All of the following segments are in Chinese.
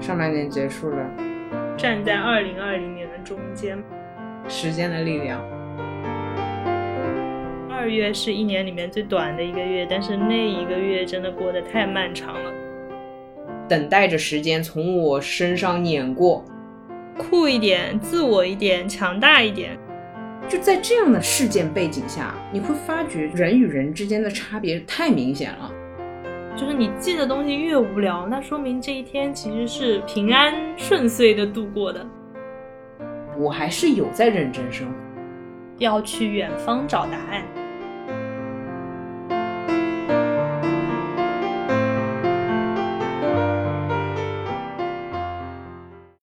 上半年结束了，站在二零二零年的中间。时间的力量。二月是一年里面最短的一个月，但是那一个月真的过得太漫长了。等待着时间从我身上碾过，酷一点，自我一点，强大一点。就在这样的事件背景下，你会发觉人与人之间的差别太明显了。就是你记的东西越无聊，那说明这一天其实是平安顺遂的度过的。我还是有在认真生活。要去远方找答案。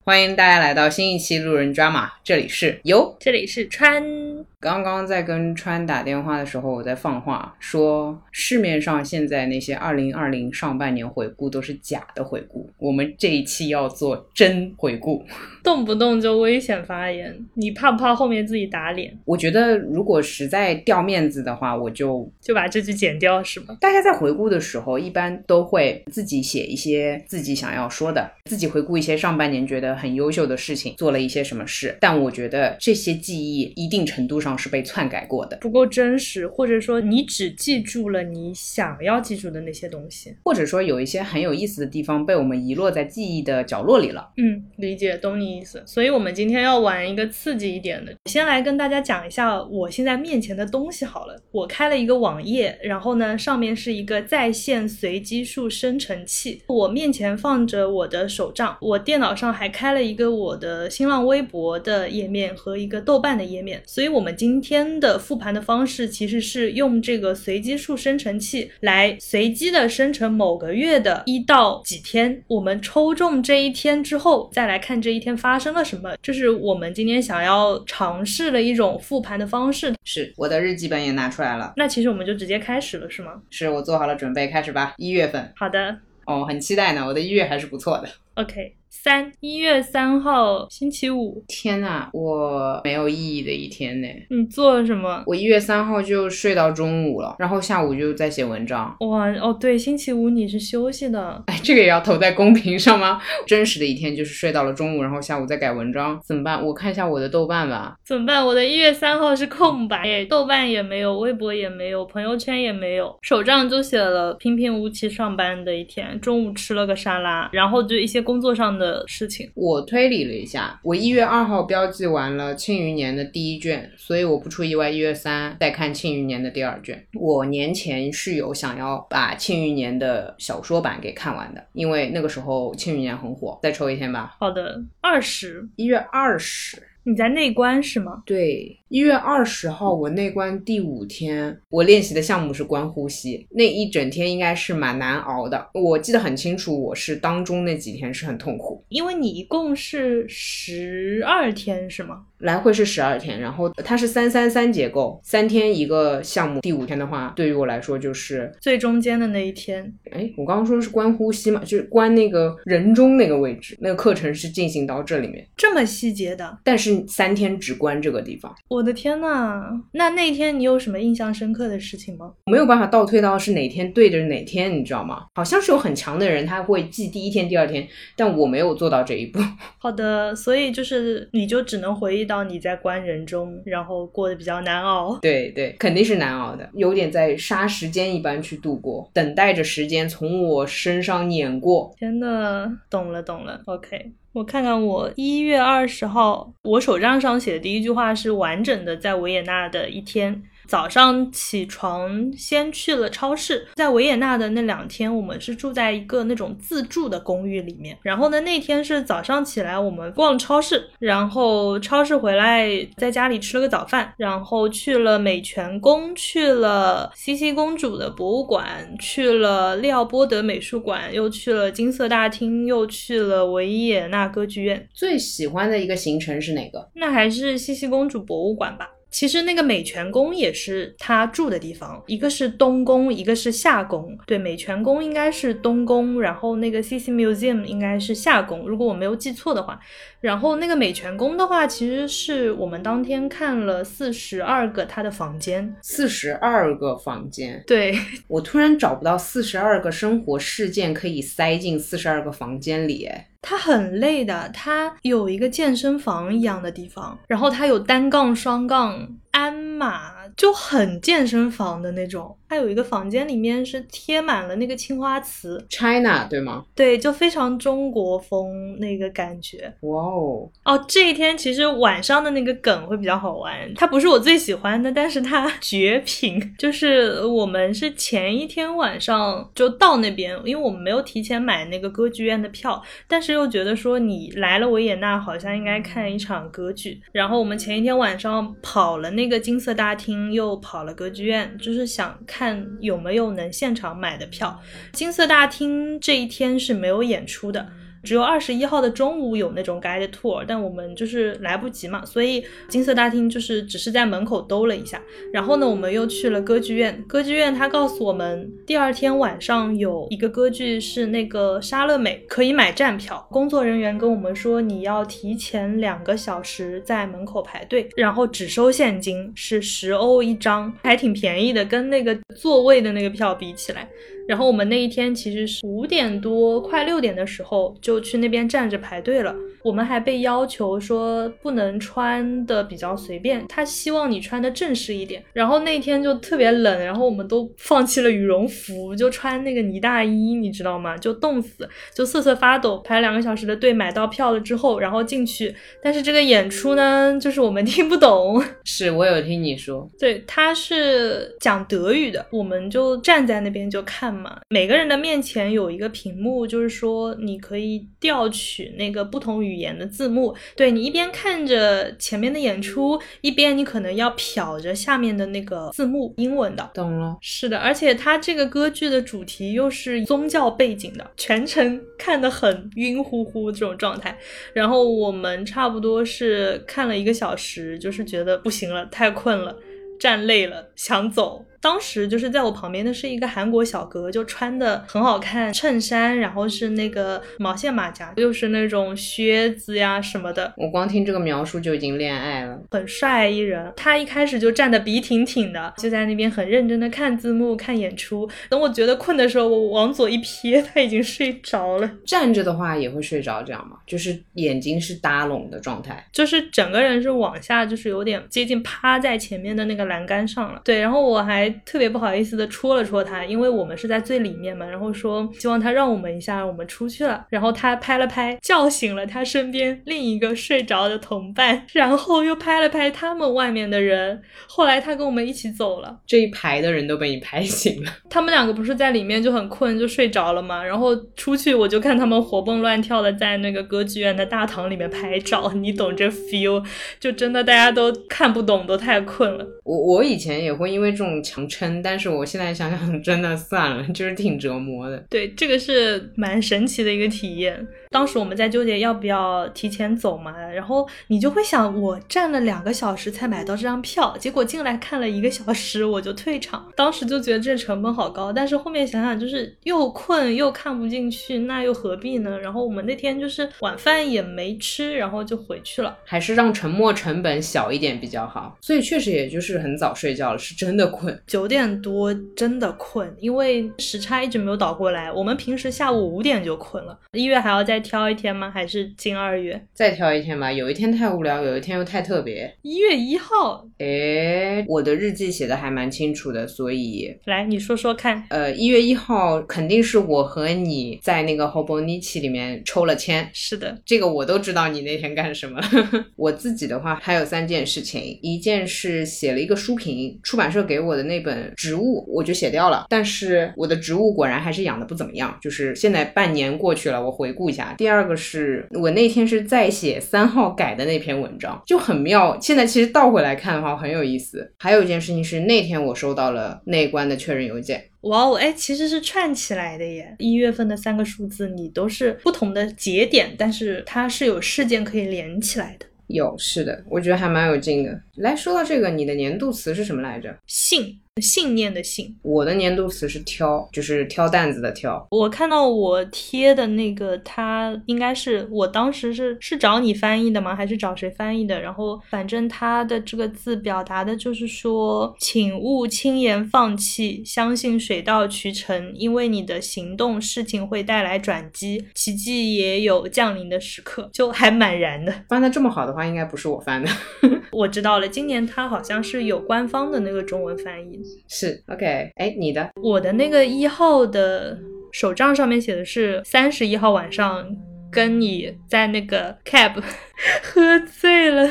欢迎大家来到新一期路人抓马，这里是由这里是川。刚刚在跟川打电话的时候，我在放话说，市面上现在那些二零二零上半年回顾都是假的回顾，我们这一期要做真回顾，动不动就危险发言，你怕不怕后面自己打脸？我觉得如果实在掉面子的话，我就就把这句剪掉，是吗？大家在回顾的时候，一般都会自己写一些自己想要说的，自己回顾一些上半年觉得很优秀的事情，做了一些什么事。但我觉得这些记忆一定程度上。是被篡改过的，不够真实，或者说你只记住了你想要记住的那些东西，或者说有一些很有意思的地方被我们遗落在记忆的角落里了。嗯，理解，懂你意思。所以，我们今天要玩一个刺激一点的，先来跟大家讲一下我现在面前的东西好了。我开了一个网页，然后呢，上面是一个在线随机数生成器。我面前放着我的手账，我电脑上还开了一个我的新浪微博的页面和一个豆瓣的页面。所以，我们今天的复盘的方式其实是用这个随机数生成器来随机的生成某个月的一到几天，我们抽中这一天之后，再来看这一天发生了什么，这是我们今天想要尝试的一种复盘的方式。是我的日记本也拿出来了，那其实我们就直接开始了，是吗？是我做好了准备，开始吧。一月份，好的。哦，很期待呢，我的一月还是不错的。OK。三一月三号星期五，天呐，我没有意义的一天呢。你做了什么？我一月三号就睡到中午了，然后下午就在写文章。哇哦，对，星期五你是休息的。哎，这个也要投在公屏上吗？真实的一天就是睡到了中午，然后下午再改文章，怎么办？我看一下我的豆瓣吧。怎么办？我的一月三号是空白，豆瓣也没有，微博也没有，朋友圈也没有，手账就写了平平无奇上班的一天，中午吃了个沙拉，然后就一些工作上的。的事情，我推理了一下，我一月二号标记完了《庆余年》的第一卷，所以我不出意外，一月三再看《庆余年》的第二卷。我年前是有想要把《庆余年》的小说版给看完的，因为那个时候《庆余年》很火。再抽一天吧。好的，二十一月二十，你在内关是吗？对。一月二十号，我内关第五天，我练习的项目是观呼吸，那一整天应该是蛮难熬的。我记得很清楚，我是当中那几天是很痛苦，因为你一共是十二天是吗？来回是十二天，然后它是三三三结构，三天一个项目。第五天的话，对于我来说就是最中间的那一天。哎，我刚刚说的是观呼吸嘛，就是观那个人中那个位置，那个课程是进行到这里面，这么细节的。但是三天只关这个地方。我的天呐，那那天你有什么印象深刻的事情吗？没有办法倒推到是哪天对着哪天，你知道吗？好像是有很强的人他会记第一天、第二天，但我没有做到这一步。好的，所以就是你就只能回忆到你在关人中，然后过得比较难熬。对对，肯定是难熬的，有点在杀时间一般去度过，等待着时间从我身上碾过。天呐，懂了懂了，OK。我看看，我一月二十号，我手账上写的第一句话是完整的，在维也纳的一天。早上起床，先去了超市。在维也纳的那两天，我们是住在一个那种自助的公寓里面。然后呢，那天是早上起来，我们逛超市，然后超市回来，在家里吃了个早饭，然后去了美泉宫，去了茜茜公主的博物馆，去了利奥波德美术馆，又去了金色大厅，又去了维也纳歌剧院。最喜欢的一个行程是哪个？那还是茜茜公主博物馆吧。其实那个美泉宫也是他住的地方，一个是东宫，一个是夏宫。对，美泉宫应该是东宫，然后那个 C C Museum 应该是夏宫，如果我没有记错的话。然后那个美泉宫的话，其实是我们当天看了四十二个他的房间，四十二个房间。对我突然找不到四十二个生活事件可以塞进四十二个房间里，哎。他很累的，他有一个健身房一样的地方，然后他有单杠、双杠、鞍马，就很健身房的那种。它有一个房间里面是贴满了那个青花瓷，China 对吗？对，就非常中国风那个感觉。哇哦！哦，这一天其实晚上的那个梗会比较好玩，它不是我最喜欢的，但是它 绝品。就是我们是前一天晚上就到那边，因为我们没有提前买那个歌剧院的票，但是又觉得说你来了维也纳，好像应该看一场歌剧。然后我们前一天晚上跑了那个金色大厅，又跑了歌剧院，就是想看。看有没有能现场买的票。金色大厅这一天是没有演出的。只有二十一号的中午有那种 guided tour，但我们就是来不及嘛，所以金色大厅就是只是在门口兜了一下。然后呢，我们又去了歌剧院。歌剧院他告诉我们，第二天晚上有一个歌剧是那个莎乐美，可以买站票。工作人员跟我们说，你要提前两个小时在门口排队，然后只收现金，是十欧一张，还挺便宜的，跟那个座位的那个票比起来。然后我们那一天其实是五点多快六点的时候就去那边站着排队了。我们还被要求说不能穿的比较随便，他希望你穿的正式一点。然后那天就特别冷，然后我们都放弃了羽绒服，就穿那个呢大衣，你知道吗？就冻死，就瑟瑟发抖。排两个小时的队，买到票了之后，然后进去。但是这个演出呢，就是我们听不懂。是我有听你说，对，他是讲德语的，我们就站在那边就看每个人的面前有一个屏幕，就是说你可以调取那个不同语。言的字幕，对你一边看着前面的演出，一边你可能要瞟着下面的那个字幕，英文的。懂了，是的，而且它这个歌剧的主题又是宗教背景的，全程看得很晕乎乎这种状态。然后我们差不多是看了一个小时，就是觉得不行了，太困了，站累了，想走。当时就是在我旁边的是一个韩国小哥，就穿的很好看，衬衫，然后是那个毛线马甲，又是那种靴子呀什么的。我光听这个描述就已经恋爱了，很帅一人。他一开始就站得笔挺挺的，就在那边很认真的看字幕、看演出。等我觉得困的时候，我往左一瞥，他已经睡着了。站着的话也会睡着，这样吗？就是眼睛是搭拢的状态，就是整个人是往下，就是有点接近趴在前面的那个栏杆上了。对，然后我还。特别不好意思的戳了戳他，因为我们是在最里面嘛，然后说希望他让我们一下，我们出去了。然后他拍了拍，叫醒了他身边另一个睡着的同伴，然后又拍了拍他们外面的人。后来他跟我们一起走了，这一排的人都被你拍醒了。他们两个不是在里面就很困就睡着了嘛？然后出去我就看他们活蹦乱跳的在那个歌剧院的大堂里面拍照，你懂这 feel？就真的大家都看不懂，都太困了。我我以前也会因为这种强。撑，但是我现在想想，真的算了，就是挺折磨的。对，这个是蛮神奇的一个体验。当时我们在纠结要不要提前走嘛，然后你就会想，我站了两个小时才买到这张票，结果进来看了一个小时我就退场，当时就觉得这成本好高。但是后面想想，就是又困又看不进去，那又何必呢？然后我们那天就是晚饭也没吃，然后就回去了。还是让沉没成本小一点比较好。所以确实也就是很早睡觉了，是真的困。九点多真的困，因为时差一直没有倒过来。我们平时下午五点就困了，一月还要再。挑一天吗？还是进二月？再挑一天吧。有一天太无聊，有一天又太特别。一月一号，哎，我的日记写的还蛮清楚的，所以来你说说看。呃，一月一号肯定是我和你在那个 Hobonichi 里面抽了签。是的，这个我都知道你那天干什么。我自己的话还有三件事情，一件是写了一个书评，出版社给我的那本植物我就写掉了，但是我的植物果然还是养的不怎么样。就是现在半年过去了，我回顾一下。第二个是我那天是在写三号改的那篇文章，就很妙。现在其实倒回来看的话很有意思。还有一件事情是那天我收到了内观的确认邮件。哇哦，哎，其实是串起来的耶。一月份的三个数字你都是不同的节点，但是它是有事件可以连起来的。有，是的，我觉得还蛮有劲的。来说到这个，你的年度词是什么来着？信。信念的信。我的年度词是挑，就是挑担子的挑。我看到我贴的那个，他应该是我当时是是找你翻译的吗？还是找谁翻译的？然后反正他的这个字表达的就是说，请勿轻言放弃，相信水到渠成，因为你的行动，事情会带来转机，奇迹也有降临的时刻，就还蛮燃的。翻的这么好的话，应该不是我翻的。我知道了，今年他好像是有官方的那个中文翻译。是 OK，哎，你的？我的那个一号的手账上面写的是三十一号晚上跟你在那个 cab 喝醉了，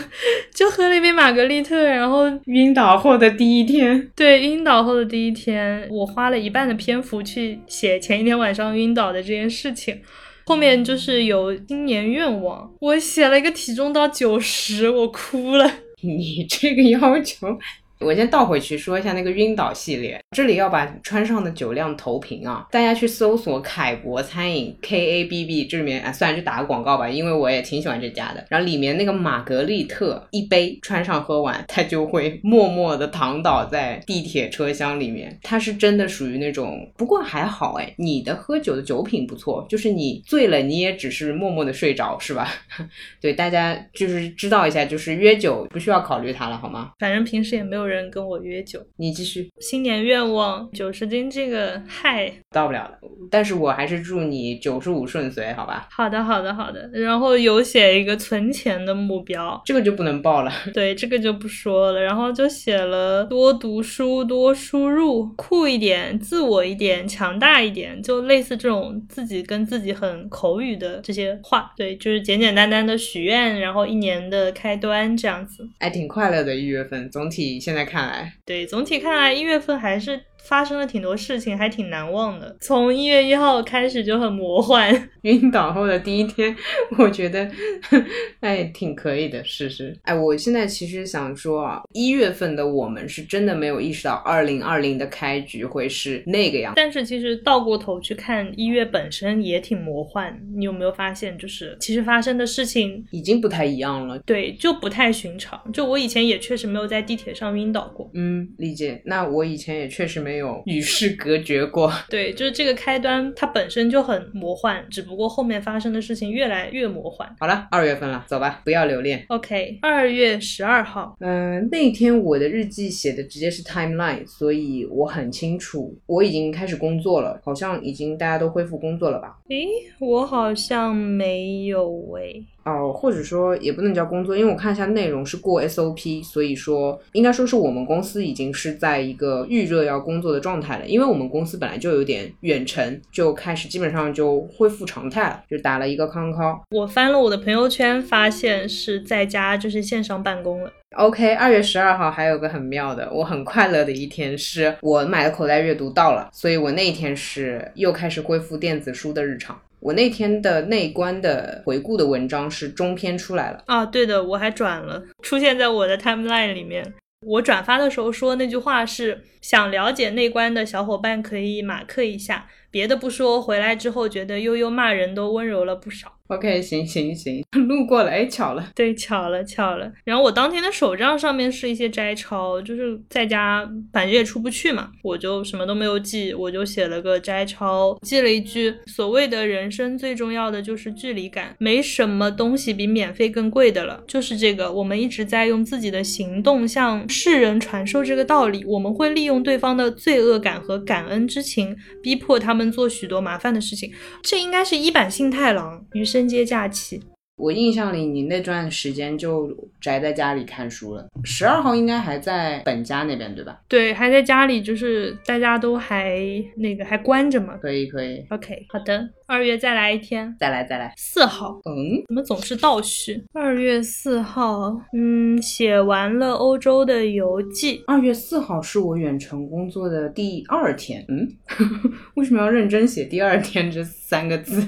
就喝了一杯玛格丽特，然后晕倒后的第一天。对，晕倒后的第一天，我花了一半的篇幅去写前一天晚上晕倒的这件事情。后面就是有新年愿望，我写了一个体重到九十，我哭了。你这个要求。我先倒回去说一下那个晕倒系列，这里要把川上的酒量投屏啊！大家去搜索凯博餐饮 K A B B，这里面啊，算然就打个广告吧，因为我也挺喜欢这家的。然后里面那个玛格丽特一杯川上喝完，他就会默默的躺倒在地铁车厢里面。他是真的属于那种，不过还好哎，你的喝酒的酒品不错，就是你醉了你也只是默默的睡着是吧？对，大家就是知道一下，就是约酒不需要考虑他了好吗？反正平时也没有。人跟我约酒，你继续。新年愿望九十斤，这个嗨到不了的，但是我还是祝你九十五顺遂，好吧？好的，好的，好的。然后有写一个存钱的目标，这个就不能报了。对，这个就不说了。然后就写了多读书，多输入，酷一点，自我一点，强大一点，就类似这种自己跟自己很口语的这些话。对，就是简简单单的许愿，然后一年的开端这样子，还挺快乐的。一月份总体现。在在看来，对，总体看来一月份还是。发生了挺多事情，还挺难忘的。从一月一号开始就很魔幻。晕倒后的第一天，我觉得 哎挺可以的，试试。哎，我现在其实想说啊，一月份的我们是真的没有意识到二零二零的开局会是那个样。但是其实倒过头去看一月本身也挺魔幻。你有没有发现，就是其实发生的事情已经不太一样了。对，就不太寻常。就我以前也确实没有在地铁上晕倒过。嗯，理解。那我以前也确实没。没有与世隔绝过，对，就是这个开端，它本身就很魔幻，只不过后面发生的事情越来越魔幻。好了，二月份了，走吧，不要留恋。OK，二月十二号，嗯，那天我的日记写的直接是 timeline，所以我很清楚，我已经开始工作了，好像已经大家都恢复工作了吧？诶，我好像没有诶。哦，或者说也不能叫工作，因为我看一下内容是过 SOP，所以说应该说是我们公司已经是在一个预热要工作的状态了。因为我们公司本来就有点远程，就开始基本上就恢复常态了，就打了一个康康。我翻了我的朋友圈，发现是在家就是线上办公了。OK，二月十二号还有个很妙的，我很快乐的一天，是我买的口袋阅读到了，所以我那一天是又开始恢复电子书的日常。我那天的内观的回顾的文章是中篇出来了啊，对的，我还转了，出现在我的 timeline 里面。我转发的时候说那句话是：想了解内观的小伙伴可以马克一下。别的不说，回来之后觉得悠悠骂人都温柔了不少。OK，行行行，路过了，哎，巧了，对，巧了巧了。然后我当天的手账上面是一些摘抄，就是在家反正也出不去嘛，我就什么都没有记，我就写了个摘抄，记了一句：所谓的人生最重要的就是距离感，没什么东西比免费更贵的了。就是这个，我们一直在用自己的行动向世人传授这个道理。我们会利用对方的罪恶感和感恩之情，逼迫他们。做许多麻烦的事情，这应该是一版幸太郎于是生皆假期。我印象里，你那段时间就宅在家里看书了。十二号应该还在本家那边，对吧？对，还在家里，就是大家都还那个还关着嘛。可以，可以。OK，好的。二月再来一天，再来，再来。四号，嗯，怎么总是倒叙？二月四号，嗯，写完了欧洲的游记。二月四号是我远程工作的第二天，嗯，为什么要认真写第二天这三个字？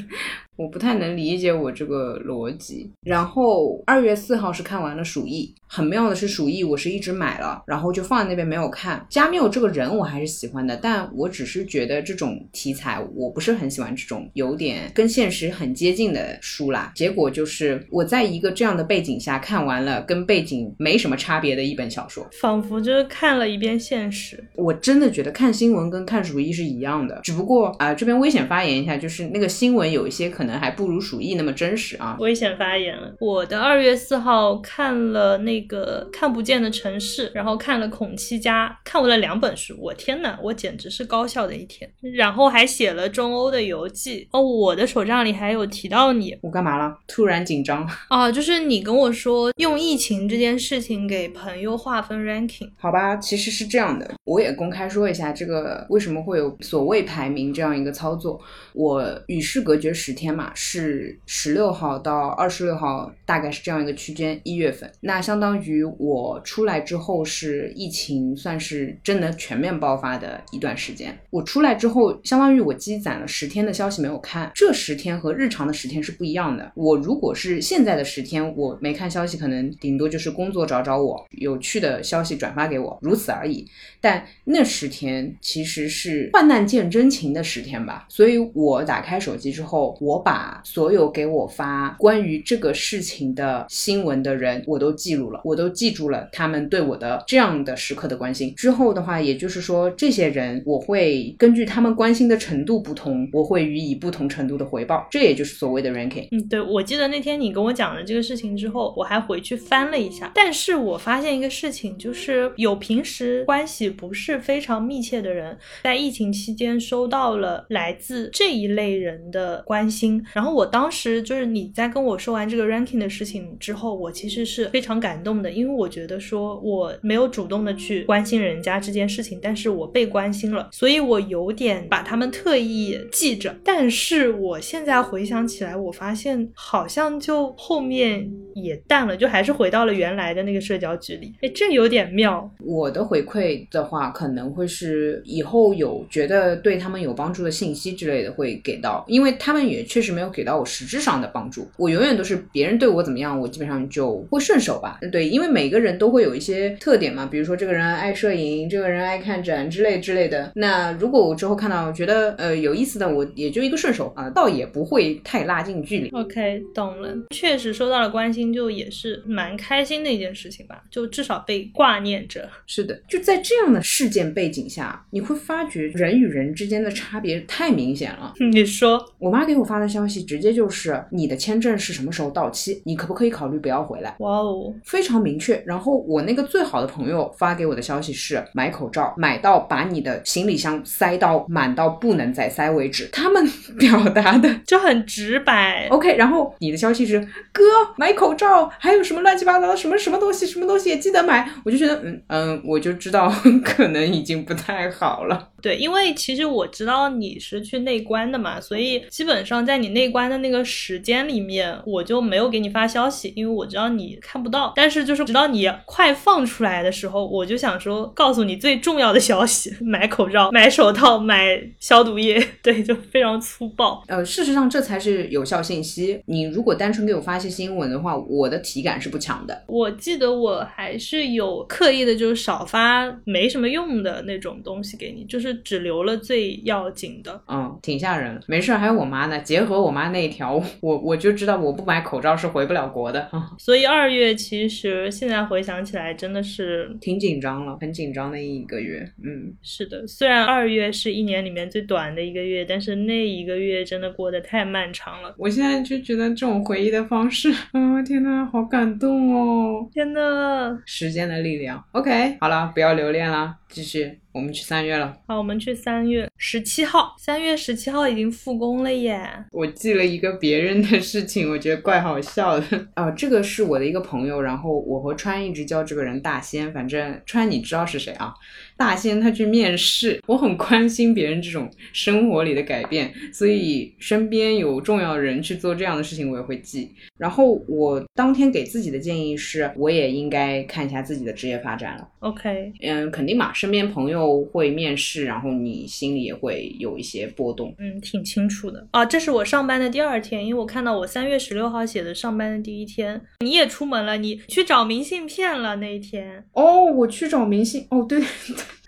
我不太能理解我这个逻辑。然后二月四号是看完了《鼠疫》，很妙的是《鼠疫》我是一直买了，然后就放在那边没有看。加缪这个人我还是喜欢的，但我只是觉得这种题材我不是很喜欢这种有点跟现实很接近的书啦。结果就是我在一个这样的背景下看完了跟背景没什么差别的一本小说，仿佛就是看了一遍现实。我真的觉得看新闻跟看《鼠疫》是一样的，只不过啊、这边危险发言一下，就是那个新闻有一些可能还不如《鼠疫》那么真实啊。危险发言了。我的二月四号看了那个《看不见的城市》，然后看了《孔七家》，看完了两本书。我天呐，我简直是高效的一天。然后还写了中欧的游记。哦，我的手账里还有提到你我干嘛了？突然紧张。啊，就是你跟我说用疫情这件事情给朋友划分 ranking。好吧，其实是这样的，我也公开说一下，这个为什么会有所谓排名这样一个操作。我与世隔绝十天嘛，是十六号到二十六号，大概是这样一个区间，一月份。那相当于我出来之后是疫情算是真的全面爆发的一段时间。我出来之后，相当于我积攒了十天的消息没有看，这十天和日常的十天是不一样的。我如果是现在的十天，我没看消息，可能顶多就是工作找找我，有趣的消息转发给我，如此而已。但那十天其实是患难见真情的十天吧，所以我打开手机之后，我把所有给我发关于这个事情的新闻的人，我都记录了，我都记住了他们对我的这样的时刻的关心。之后的话，也就是说，这些人我会根据他们关心的程度不同，我会予以不同程度的回报，这也就是所谓的 ranking。嗯，对，我记得那天你跟我讲了这个事情之后，我还回去翻了一下，但是我发现一个事情，就是有平时关系不是非常密切的人，在疫情期间收到了来自这一类人的关心，然后我当时就是你在跟我说完这个 ranking 的事情之后，我其实是非常感动的，因为我觉得说我没有主动的去关心人家这件事情，但是我被关心了，所以我有点把他们特意记着，但是我现在回想起来，我发现好像就后面也淡了，就还是回到了原来的那个社交距离，哎，这有点妙。我的回馈的话，可能会是以后有觉得对他们有帮助的信息之类的会给到，因为他们也确实没有给到我实质上的帮助。我永远都是别人对我怎么样，我基本上就会顺手吧。对，因为每个人都会有一些特点嘛，比如说这个人爱摄影，这个人爱看展之类之类的。那如果我之后看到觉得呃有意思的，我也就一个顺手啊，倒也不会太拉近距离。OK，懂了。确实收到了关心，就也是蛮开心的一件事情吧，就至少被挂念着。是的，就在这样的事件背景下，你会发觉人与人之间的差别太明显了。你说，我妈给我发的消息直接就是你的签证是什么时候到期，你可不可以考虑不要回来？哇哦，非常明确。然后我那个最好的朋友发给我的消息是买口罩，买到把你的行李箱塞到满到不能再塞为止。他们 表达的 就很直白。OK，然后你的消息是哥买口罩，还有什么乱七八糟的什么什么东西，什么东西也记得买。我就觉得嗯嗯，我就知道 可能已经不太好了。对，因为其实我知道你是去内关的嘛，所以基本上在你内关的那个时间里面，我就没有给你发消息，因为我知道你看不到。但是就是直到你快放出来的时候，我就想说告诉你最重要的消息：买口罩、买手套、买消毒液。对，就非常粗暴。呃，事实上这才是有效信息。你如果单纯给我发一些新闻的话，我的体感是不强的。我记得我还是有刻意的，就是少发没什么用的那种东西给你，就是只留了最要紧的。嗯，挺吓人。没事儿，还有我妈呢。结合我妈那一条，我我就知道我不买口罩是回不了国的。啊、所以二月其实现在回想起来，真的是挺紧张了，很紧张的一个月。嗯，是的。虽然二月是一年里面最短的一个月，但是那一个月真的过得太漫长了。我现在就觉得这种回忆的方式，啊、天呐，好感动哦！天呐！时间的力量。OK，好了，不要留恋了，继续，我们去三月了。好，我们去三月十七号，三月十七号已经复工了耶。我记了一个别人的事情，我觉得怪好笑的。啊，这个是我的一个朋友，然后我和川一直叫这个人大仙，反正川你知道是谁啊？大仙他去面试，我很关心别人这种生活里的改变，所以身边有重要人去做这样的事情，我也会记。然后我当天给自己的建议是，我也应该看一下自己的职业发展了。OK，嗯，肯定嘛，身边朋友会面试，然后你心里也会有一些波动。嗯，挺清楚的啊。这是我上班的第二天，因为我看到我三月十六号写的上班的第一天，你也出门了，你去找明信片了那一天。哦，我去找明信，哦，对，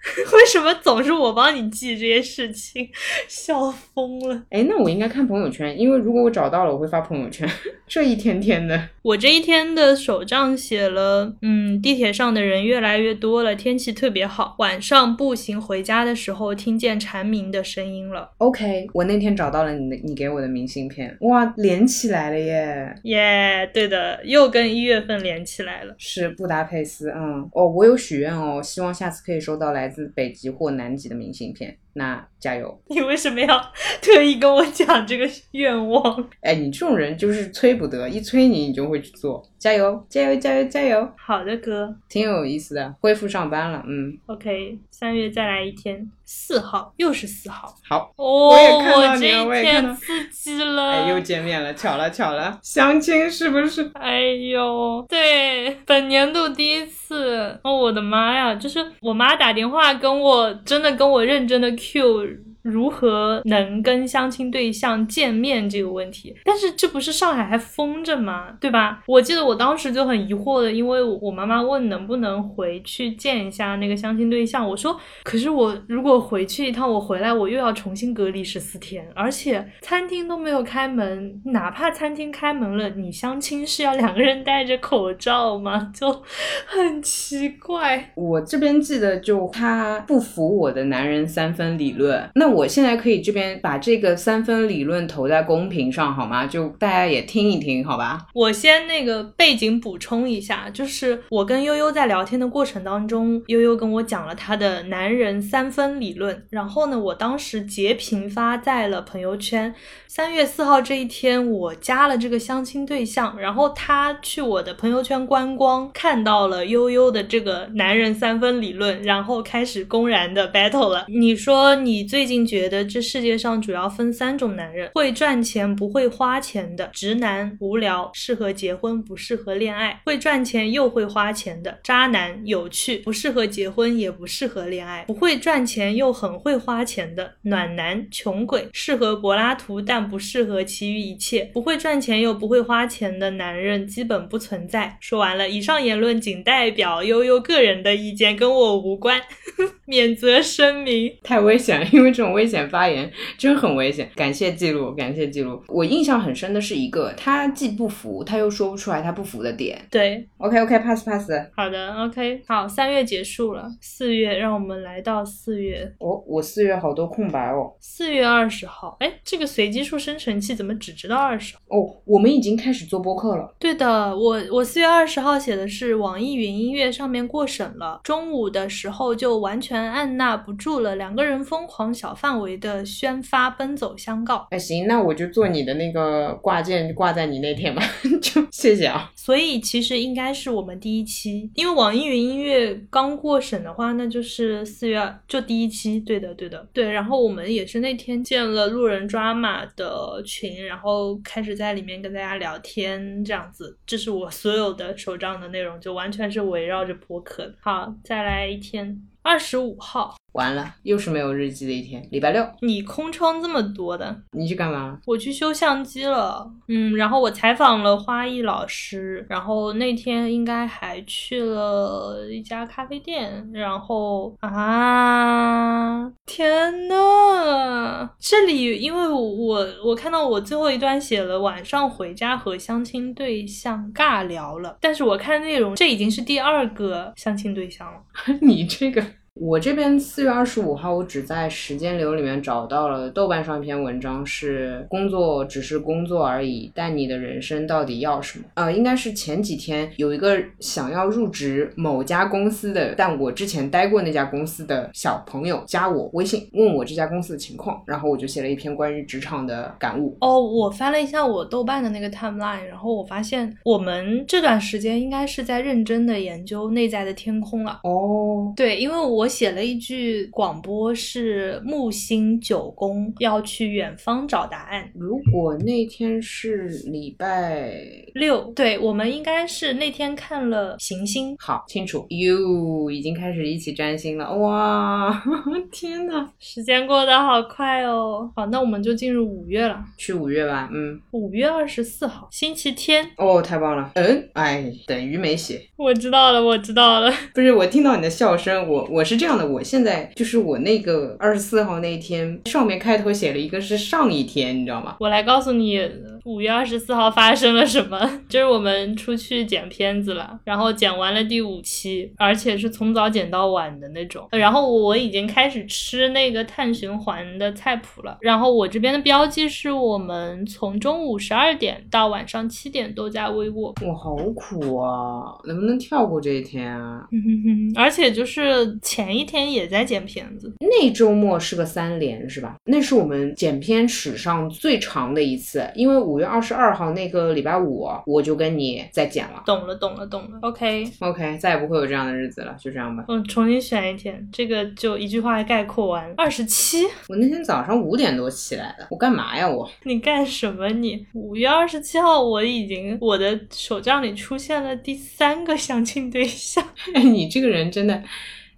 为什么总是我帮你记这些事情？笑疯了！哎，那我应该看朋友圈，因为如果我找到了，我会发朋友圈。这一天天的，我这一天的手账写了，嗯，地铁上的人越来越多了，天气特别好。晚上步行回家的时候，听见蝉鸣的声音了。OK，我那天找到了你的，你给我的明信片，哇，连起来了耶！耶、对的，又跟一月份连起来了。是布达佩斯，嗯，哦，我有许愿哦，希望下次可以收到来自北极或南极的明信片。那加油！你为什么要特意跟我讲这个愿望？哎，你这种人就是催不得，一催你你就会去做。加油，加油，加油，加油！好的，哥。挺有意思的，恢复上班了，嗯，OK，三月再来一天，四号又是四号。好，哦，我也看到你这了我也看到了。哎，又见面了，巧了巧了，相亲是不是？哎呦，对，本年度第一次，哦，我的妈呀！就是我妈打电话跟我，真的跟我认真的 Q 如何能跟相亲对象见面这个问题。但是这不是上海还封着吗？对吧？我记得我当时就很疑惑的，因为我妈妈问能不能回去见一下那个相亲对象，我说，可是我如果回去一趟，我回来我又要重新隔离十四天，而且餐厅都没有开门，哪怕餐厅开门了，你相亲是要两个人戴着口罩吗？就很奇怪。我这边记得就他不服我的男人三分理论，那 我现在可以这边把这个三分理论投在公屏上好吗？就大家也听一听好吧？我先那个背景补充一下，就是我跟悠悠在聊天的过程当中，悠悠跟我讲了他的男人三分理论，然后呢，我当时截屏发在了朋友圈。三月四号这一天，我加了这个相亲对象，然后他去我的朋友圈观光，看到了悠悠的这个男人三分理论，然后开始公然的 battle 了。你说你最近觉得这世界上主要分三种男人：会赚钱不会花钱的直男、无聊、适合结婚不适合恋爱；会赚钱又会花钱的渣男、有趣不适合结婚也不适合恋爱；不会赚钱又很会花钱的暖男、穷鬼，适合柏拉图但不适合其余一切。不会赚钱又不会花钱的男人基本不存在。说完了，以上言论仅代表悠悠个人的意见，跟我无关，免责声明。太危险了，因为这种危险发言真很危险。感谢记录，感谢记录。我印象很深的是一个，他既不服，他又说不出来他不服的点。对，OK OK，pass pass。好的，OK，好，三月结束了，四月让我们来到四月，哦，我四月好多空白哦。四月二十号，哎，这个随机数生成器怎么只知道二十号？哦，我们已经开始做播客了。对的，我我四月二十号写的是网易云音乐上面过审了，中午的时候就完全按捺不住了，两个人疯狂小范围的宣发奔走相告。哎，行，那我就做你的那个挂件，挂在你那天吧。就谢谢啊。所以其实应该是我们第一期，因为网易云音乐刚过审的话，那就是四月就第一期。对的，对的，对。然后我们也是那天建了路人抓马的群，然后开始在里面跟大家聊天，这样子。这是我所有的手账的内容，就完全是围绕着播客的。好，再来一天，二十五号，完了，又是没有日记的一天。礼拜六，你空窗这么多的，你去干嘛？我去修相机了，嗯，然后我采访了花艺老师，然后那天应该还去了一家咖啡店，然后啊，天呐，这里因为我我看到我最后一段写了晚上回家和相亲对象尬聊了，但是我看内容这已经是第二个相亲对象了。你这个。我这边四月二十五号，我只在时间流里面找到了豆瓣上一篇文章，是工作只是工作而已，但你的人生到底要什么？呃，应该是前几天有一个想要入职某家公司的，但我之前待过那家公司的小朋友加我微信，问我这家公司的情况，然后我就写了一篇关于职场的感悟。哦，我翻了一下我豆瓣的那个 timeline，然后我发现我们这段时间应该是在认真的研究内在的天空了。哦，对，因为我写了一句广播，是木星九宫要去远方找答案。如果那天是礼拜六，对我们应该是那天看了行星。好清楚，哟，已经开始一起占星了，哇，天呐，时间过得好快哦。好，那我们就进入五月了，去五月吧，嗯，五月二十四号，星期天。哦，太棒了，嗯，哎，等于没写。我知道了，我知道了。不是，我听到你的笑声，我我是这样的，我现在就是我那个二十四号那一天，上面开头写了一个是上一天，你知道吗？我来告诉你，五月二十四号发生了什么，就是我们出去剪片子了，然后剪完了第五期，而且是从早剪到晚的那种。然后我已经开始吃那个碳循环的菜谱了，然后我这边的标记是我们从中午十二点到晚上七点都在微沃。我，好苦啊！能不能跳过这一天啊？而且就是前一天也在剪片子，那周末是个三连是吧？那是我们剪片史上最长的一次，因为五月二十二号那个礼拜五我就跟你在剪了。懂了，懂了，懂了。OK OK，再也不会有这样的日子了，就这样吧。嗯，重新选一天，这个就一句话概括完。二十七，我那天早上五点多起来的，我干嘛呀？我你干什么？你五月二十七号我已经我的手账里出现了第三个相亲对象。哎，你这个人真的，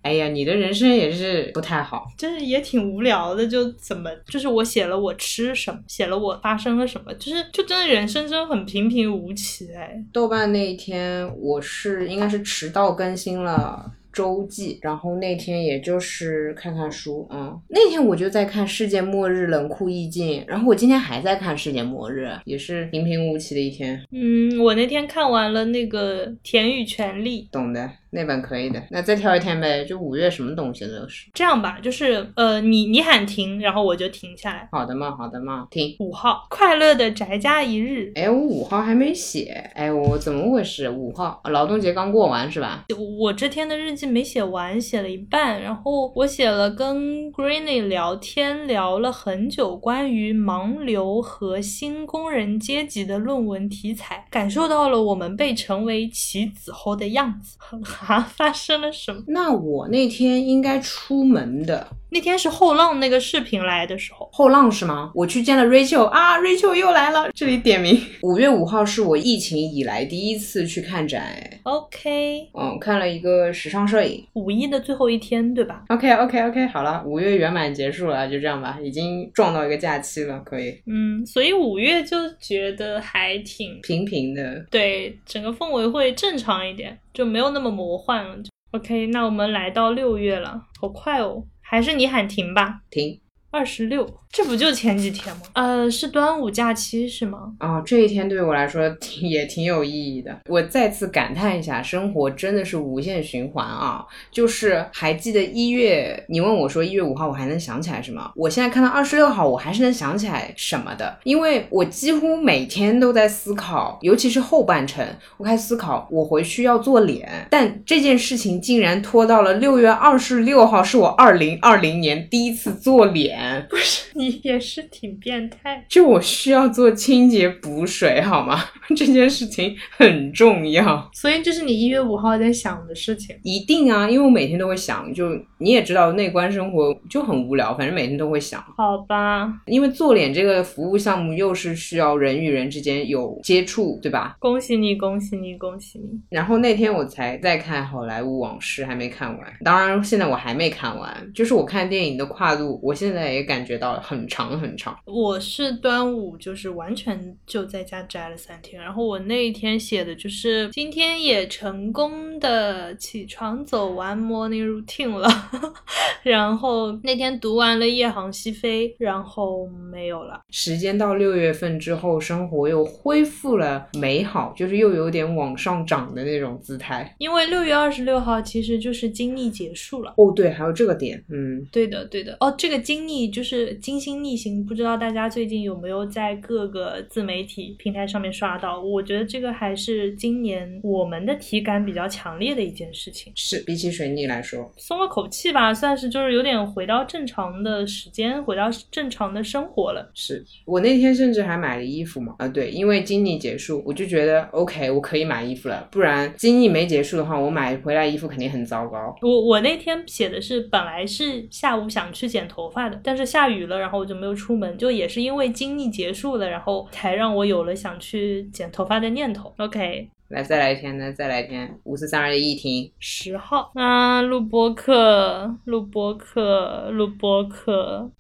哎呀，你的人生也是不太好，就是也挺无聊的。就怎么，就是我写了我吃什么，写了我发生了什么，就是就真的人生真的很平平无奇哎。豆瓣那一天我是应该是迟到更新了。周记，然后那天也就是看看书，嗯，那天我就在看《世界末日冷酷意境》，然后我今天还在看《世界末日》，也是平平无奇的一天。嗯，我那天看完了那个《田与权利》，懂的。那本可以的，那再挑一天呗，就五月什么东西都是。这样吧，就是呃，你你喊停，然后我就停下来。好的嘛，好的嘛，停。五号，快乐的宅家一日。哎，我五号还没写，哎，我怎么回事？五号劳动节刚过完是吧？我这天的日记没写完，写了一半，然后我写了跟 Greeny 聊天，聊了很久关于盲流和新工人阶级的论文题材，感受到了我们被称为棋子后的样子。啊！发生了什么？那我那天应该出门的。那天是后浪那个视频来的时候，后浪是吗？我去见了 Rachel 啊，Rachel 又来了。这里点名，五月五号是我疫情以来第一次去看展。OK，嗯，看了一个时尚摄影。五一的最后一天，对吧？OK OK OK，好了，五月圆满结束了，就这样吧，已经撞到一个假期了，可以。嗯，所以五月就觉得还挺平平的，对，整个氛围会正常一点，就没有那么魔幻了。OK，那我们来到六月了，好快哦。还是你喊停吧，停。二十六，这不就前几天吗？呃，是端午假期是吗？啊，这一天对我来说挺也挺有意义的。我再次感叹一下，生活真的是无限循环啊！就是还记得一月，你问我说一月五号我还能想起来什么？我现在看到二十六号，我还是能想起来什么的，因为我几乎每天都在思考，尤其是后半程，我开始思考我回去要做脸，但这件事情竟然拖到了六月二十六号，是我二零二零年第一次做脸。不是你 也是挺变态，就我需要做清洁补水好吗？这件事情很重要，所以这是你一月五号在想的事情。一定啊，因为我每天都会想，就你也知道内观生活就很无聊，反正每天都会想。好吧，因为做脸这个服务项目又是需要人与人之间有接触，对吧？恭喜你，恭喜你，恭喜你。然后那天我才在看《好莱坞往事》，还没看完。当然现在我还没看完，就是我看电影的跨度，我现在。也感觉到很长很长。我是端午，就是完全就在家宅了三天。然后我那一天写的就是今天也成功的起床走完 morning routine 了。然后那天读完了《夜航西飞》，然后没有了。时间到六月份之后，生活又恢复了美好，就是又有点往上涨的那种姿态。因为六月二十六号其实就是经历结束了。哦，对，还有这个点，嗯，对的，对的。哦，这个经历。就是金星逆行，不知道大家最近有没有在各个自媒体平台上面刷到？我觉得这个还是今年我们的体感比较强烈的一件事情。是比起水逆来说，松了口气吧，算是就是有点回到正常的时间，回到正常的生活了。是我那天甚至还买了衣服嘛，啊对，因为金逆结束，我就觉得 OK，我可以买衣服了，不然金逆没结束的话，我买回来衣服肯定很糟糕。我我那天写的是本来是下午想去剪头发的，但是下雨了，然后后我就没有出门，就也是因为经历结束了，然后才让我有了想去剪头发的念头。OK，来，再来一天呢，再来一天，五四三二一停。十号，那录播课，录播课，录播课，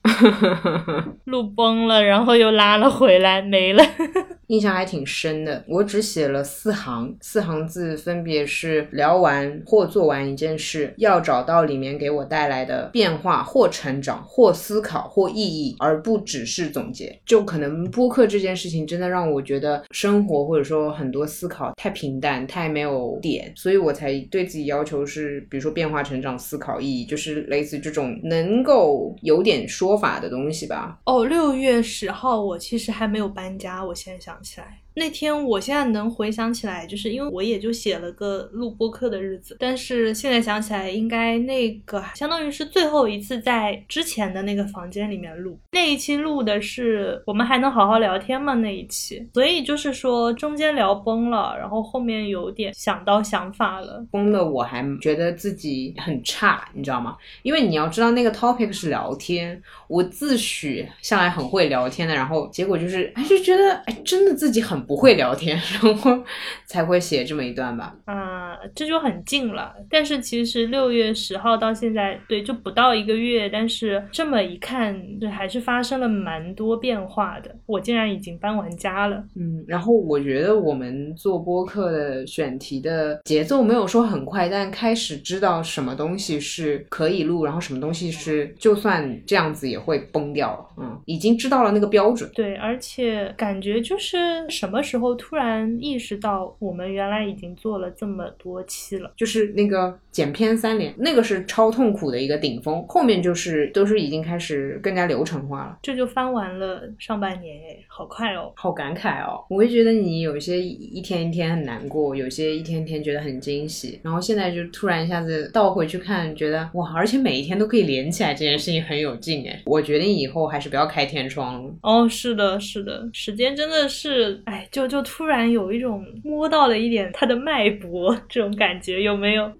录崩了，然后又拉了回来，没了。印象还挺深的，我只写了四行，四行字分别是聊完或做完一件事，要找到里面给我带来的变化或成长或思考或意义，而不只是总结。就可能播客这件事情真的让我觉得生活或者说很多思考太平淡，太没有点，所以我才对自己要求是，比如说变化、成长、思考、意义，就是类似这种能够有点说法的东西吧。哦，六月十号，我其实还没有搬家，我现在想起来。那天我现在能回想起来，就是因为我也就写了个录播课的日子，但是现在想起来，应该那个相当于是最后一次在之前的那个房间里面录那一期录的是我们还能好好聊天吗那一期，所以就是说中间聊崩了，然后后面有点想到想法了，崩的我还觉得自己很差，你知道吗？因为你要知道那个 topic 是聊天，我自诩向来很会聊天的，然后结果就是哎就觉得哎真的自己很。不会聊天，然后 才会写这么一段吧。啊，这就很近了。但是其实六月十号到现在，对，就不到一个月。但是这么一看，这还是发生了蛮多变化的。我竟然已经搬完家了。嗯，然后我觉得我们做播客的选题的节奏没有说很快，但开始知道什么东西是可以录，然后什么东西是就算这样子也会崩掉。嗯，已经知道了那个标准。对，而且感觉就是什么。什么时候突然意识到我们原来已经做了这么多期了？就是那个剪片三连，那个是超痛苦的一个顶峰，后面就是都是已经开始更加流程化了。这就翻完了上半年，哎，好快哦，好感慨哦。我会觉得你有些一天一天很难过，有些一天天觉得很惊喜，然后现在就突然一下子倒回去看，觉得哇，而且每一天都可以连起来，这件事情很有劲哎。我决定以后还是不要开天窗了。哦，是的，是的，时间真的是哎。就就突然有一种摸到了一点他的脉搏，这种感觉有没有？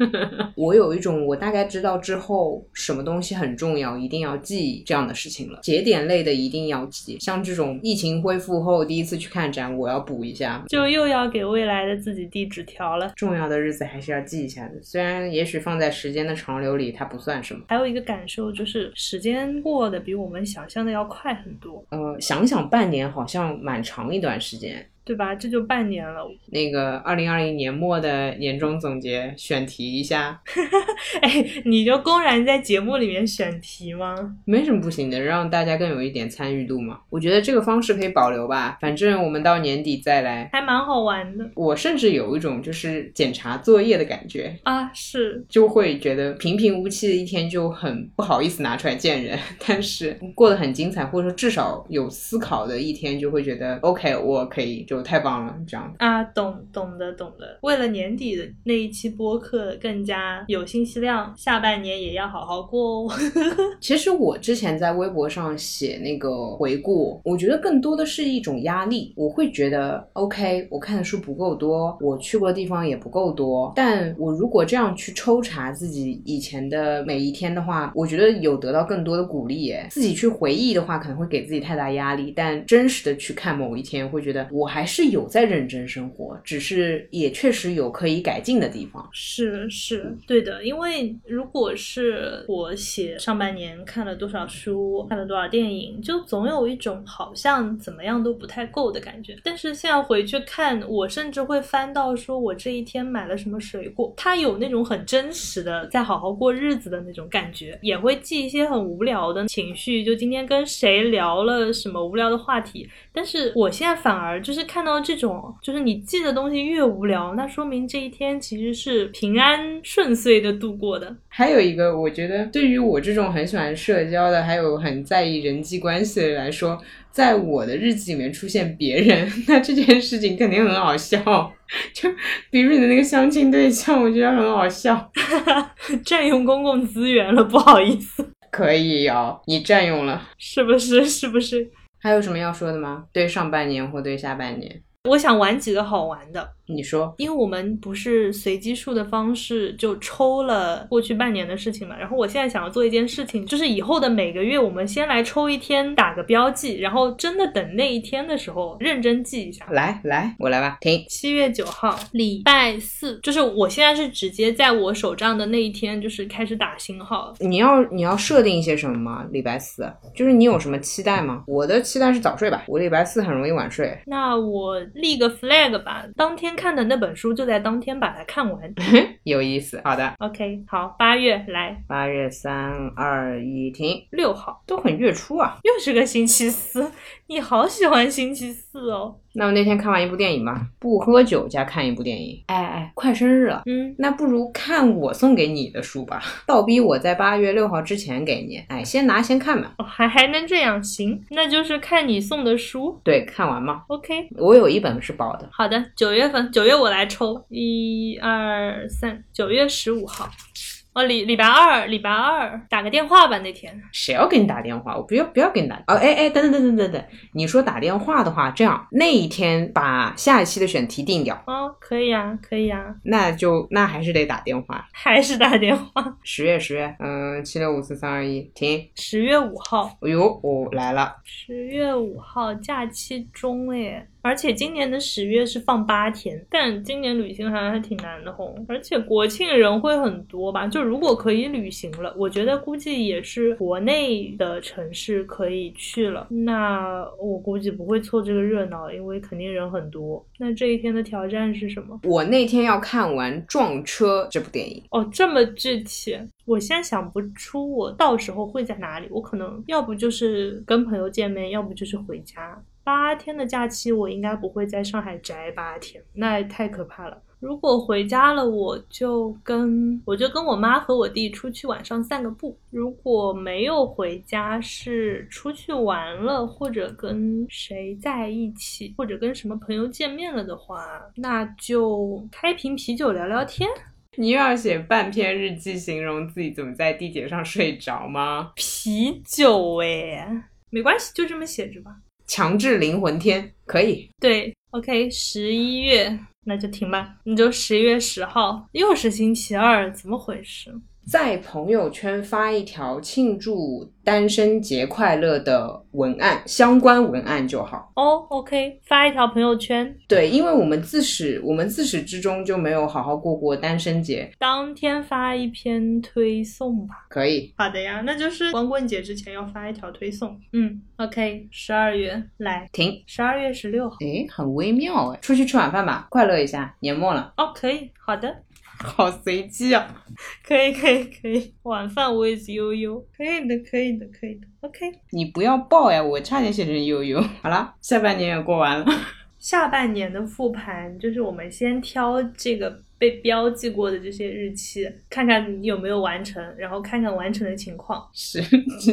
我有一种我大概知道之后什么东西很重要，一定要记这样的事情了。节点类的一定要记，像这种疫情恢复后第一次去看展，我要补一下，就又要给未来的自己递纸条了。重要的日子还是要记一下的，虽然也许放在时间的长流里它不算什么。还有一个感受就是时间过得比我们想象的要快很多。呃，想想半年好像蛮长一段时时间对吧？这就半年了。那个二零二零年末的年终总结选题一下。哎，你就公然在节目里面选题吗？没什么不行的，让大家更有一点参与度嘛。我觉得这个方式可以保留吧，反正我们到年底再来，还蛮好玩的。我甚至有一种就是检查作业的感觉啊，是就会觉得平平无奇的一天就很不好意思拿出来见人，但是过得很精彩，或者说至少有思考的一天，就会觉得 OK，我可以就。太棒了，这样啊，懂懂的懂的。为了年底的那一期播客更加有信息量，下半年也要好好过哦。其实我之前在微博上写那个回顾，我觉得更多的是一种压力。我会觉得，OK，我看的书不够多，我去过的地方也不够多。但我如果这样去抽查自己以前的每一天的话，我觉得有得到更多的鼓励。耶。自己去回忆的话，可能会给自己太大压力。但真实的去看某一天，会觉得我还。是有在认真生活，只是也确实有可以改进的地方。是是，对的。因为如果是我写上半年看了多少书，看了多少电影，就总有一种好像怎么样都不太够的感觉。但是现在回去看，我甚至会翻到说我这一天买了什么水果，它有那种很真实的在好好过日子的那种感觉。也会记一些很无聊的情绪，就今天跟谁聊了什么无聊的话题。但是我现在反而就是看。看到这种，就是你记的东西越无聊，那说明这一天其实是平安顺遂的度过的。还有一个，我觉得对于我这种很喜欢社交的，还有很在意人际关系的人来说，在我的日记里面出现别人，那这件事情肯定很好笑。就比如你的那个相亲对象，我觉得很好笑。占用公共资源了，不好意思。可以哦，你占用了，是不是？是不是？还有什么要说的吗？对上半年或对下半年？我想玩几个好玩的。你说，因为我们不是随机数的方式就抽了过去半年的事情嘛，然后我现在想要做一件事情，就是以后的每个月我们先来抽一天，打个标记，然后真的等那一天的时候认真记一下。来来，我来吧，停。七月九号，礼拜四，就是我现在是直接在我手账的那一天，就是开始打星号。你要你要设定一些什么吗？礼拜四，就是你有什么期待吗？我的期待是早睡吧，我礼拜四很容易晚睡。那我立个 flag 吧，当天看的那本书。就在当天把它看完，有意思。好的，OK，好，八月来，八月三二一停，六号。都很月初啊，又是个星期四，你好喜欢星期四哦。那我那天看完一部电影吧，不喝酒加看一部电影。哎哎，快生日了，嗯，那不如看我送给你的书吧，倒逼我在八月六号之前给你。哎，先拿先看吧。哦，还还能这样？行，那就是看你送的书。对，看完嘛。OK，我有一本是薄的。好的，九月份，九月我来抽，一二三，九月十五号。哦，礼礼拜二，礼拜二打个电话吧。那天谁要给你打电话？我不要，不要给你打。哦，哎哎，等等等等等等，你说打电话的话，这样那一天把下一期的选题定掉。哦，可以啊，可以啊。那就那还是得打电话，还是打电话。十月十月，嗯，七六五四三二一，停。十月五号。哎呦，我来了。十月五号假期中哎。而且今年的十月是放八天，但今年旅行好像还挺难的吼。而且国庆人会很多吧？就如果可以旅行了，我觉得估计也是国内的城市可以去了。那我估计不会凑这个热闹，因为肯定人很多。那这一天的挑战是什么？我那天要看完《撞车》这部电影哦，这么具体，我现在想不出我到时候会在哪里。我可能要不就是跟朋友见面，要不就是回家。八天的假期，我应该不会在上海宅八天，那也太可怕了。如果回家了，我就跟我就跟我妈和我弟出去晚上散个步。如果没有回家，是出去玩了，或者跟谁在一起，或者跟什么朋友见面了的话，那就开瓶啤酒聊聊天。你又要写半篇日记，形容自己怎么在地铁上睡着吗？啤酒哎，没关系，就这么写着吧。强制灵魂天可以，对，OK，十一月那就停吧，你就十一月十号又是星期二，怎么回事？在朋友圈发一条庆祝单身节快乐的文案，相关文案就好。哦，OK，发一条朋友圈。对，因为我们自始我们自始至终就没有好好过过单身节。当天发一篇推送吧。可以。好的呀，那就是光棍节之前要发一条推送。嗯，OK，十二月来停。十二月十六号。诶，很微妙诶，出去吃晚饭吧，快乐一下，年末了。哦，可以，好的。好随机啊！可以可以可以，晚饭 with 悠悠，可以的可以的可以的，OK。你不要爆呀，我差点写成悠悠。好了，下半年也过完了，下半年的复盘就是我们先挑这个。被标记过的这些日期，看看你有没有完成，然后看看完成的情况。是，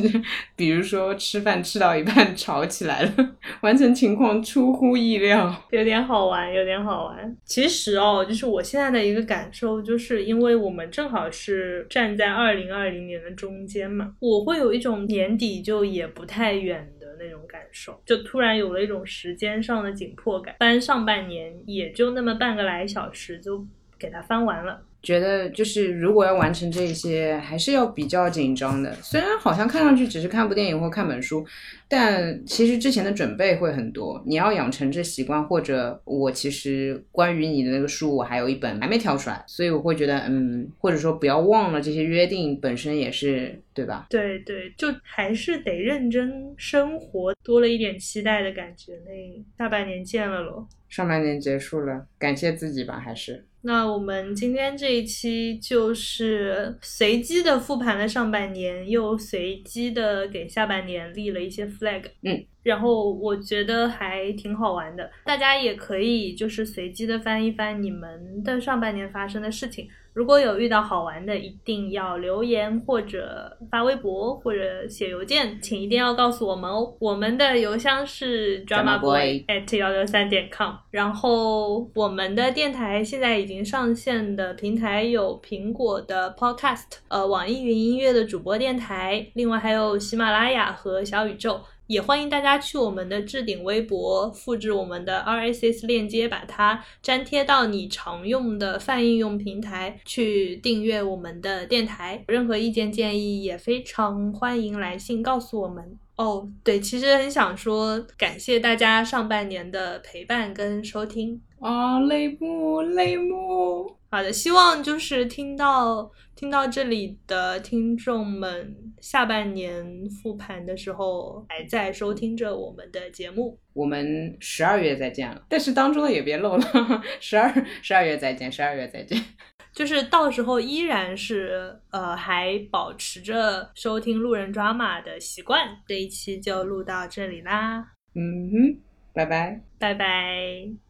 比如说吃饭吃到一半 吵起来了，完成情况出乎意料，有点好玩，有点好玩。其实哦，就是我现在的一个感受，就是因为我们正好是站在二零二零年的中间嘛，我会有一种年底就也不太远的那种感受，就突然有了一种时间上的紧迫感。班上半年也就那么半个来小时就。给它翻完了，觉得就是如果要完成这些，还是要比较紧张的。虽然好像看上去只是看部电影或看本书，但其实之前的准备会很多。你要养成这习惯，或者我其实关于你的那个书，我还有一本还没挑出来，所以我会觉得，嗯，或者说不要忘了这些约定本身也是对吧？对对，就还是得认真生活，多了一点期待的感觉。那大半年见了喽，上半年结束了，感谢自己吧，还是。那我们今天这一期就是随机的复盘了上半年，又随机的给下半年立了一些 flag。嗯，然后我觉得还挺好玩的。大家也可以就是随机的翻一翻你们的上半年发生的事情。如果有遇到好玩的，一定要留言或者发微博或者写邮件，请一定要告诉我们哦。我们的邮箱是 drama boy at 幺六三点 com。然后我们的电台现在已经上线的平台有苹果的 Podcast，呃，网易云音乐的主播电台，另外还有喜马拉雅和小宇宙。也欢迎大家去我们的置顶微博，复制我们的 RSS 链接，把它粘贴到你常用的泛应用平台去订阅我们的电台。任何意见建议也非常欢迎来信告诉我们。哦，对，其实很想说感谢大家上半年的陪伴跟收听啊，泪目泪目。好的，希望就是听到听到这里的听众们，下半年复盘的时候还在收听着我们的节目。我们十二月再见了，但是当中的也别漏了，十二十二月再见，十二月再见。就是到时候依然是呃，还保持着收听路人抓马的习惯。这一期就录到这里啦，嗯哼，拜拜，拜拜。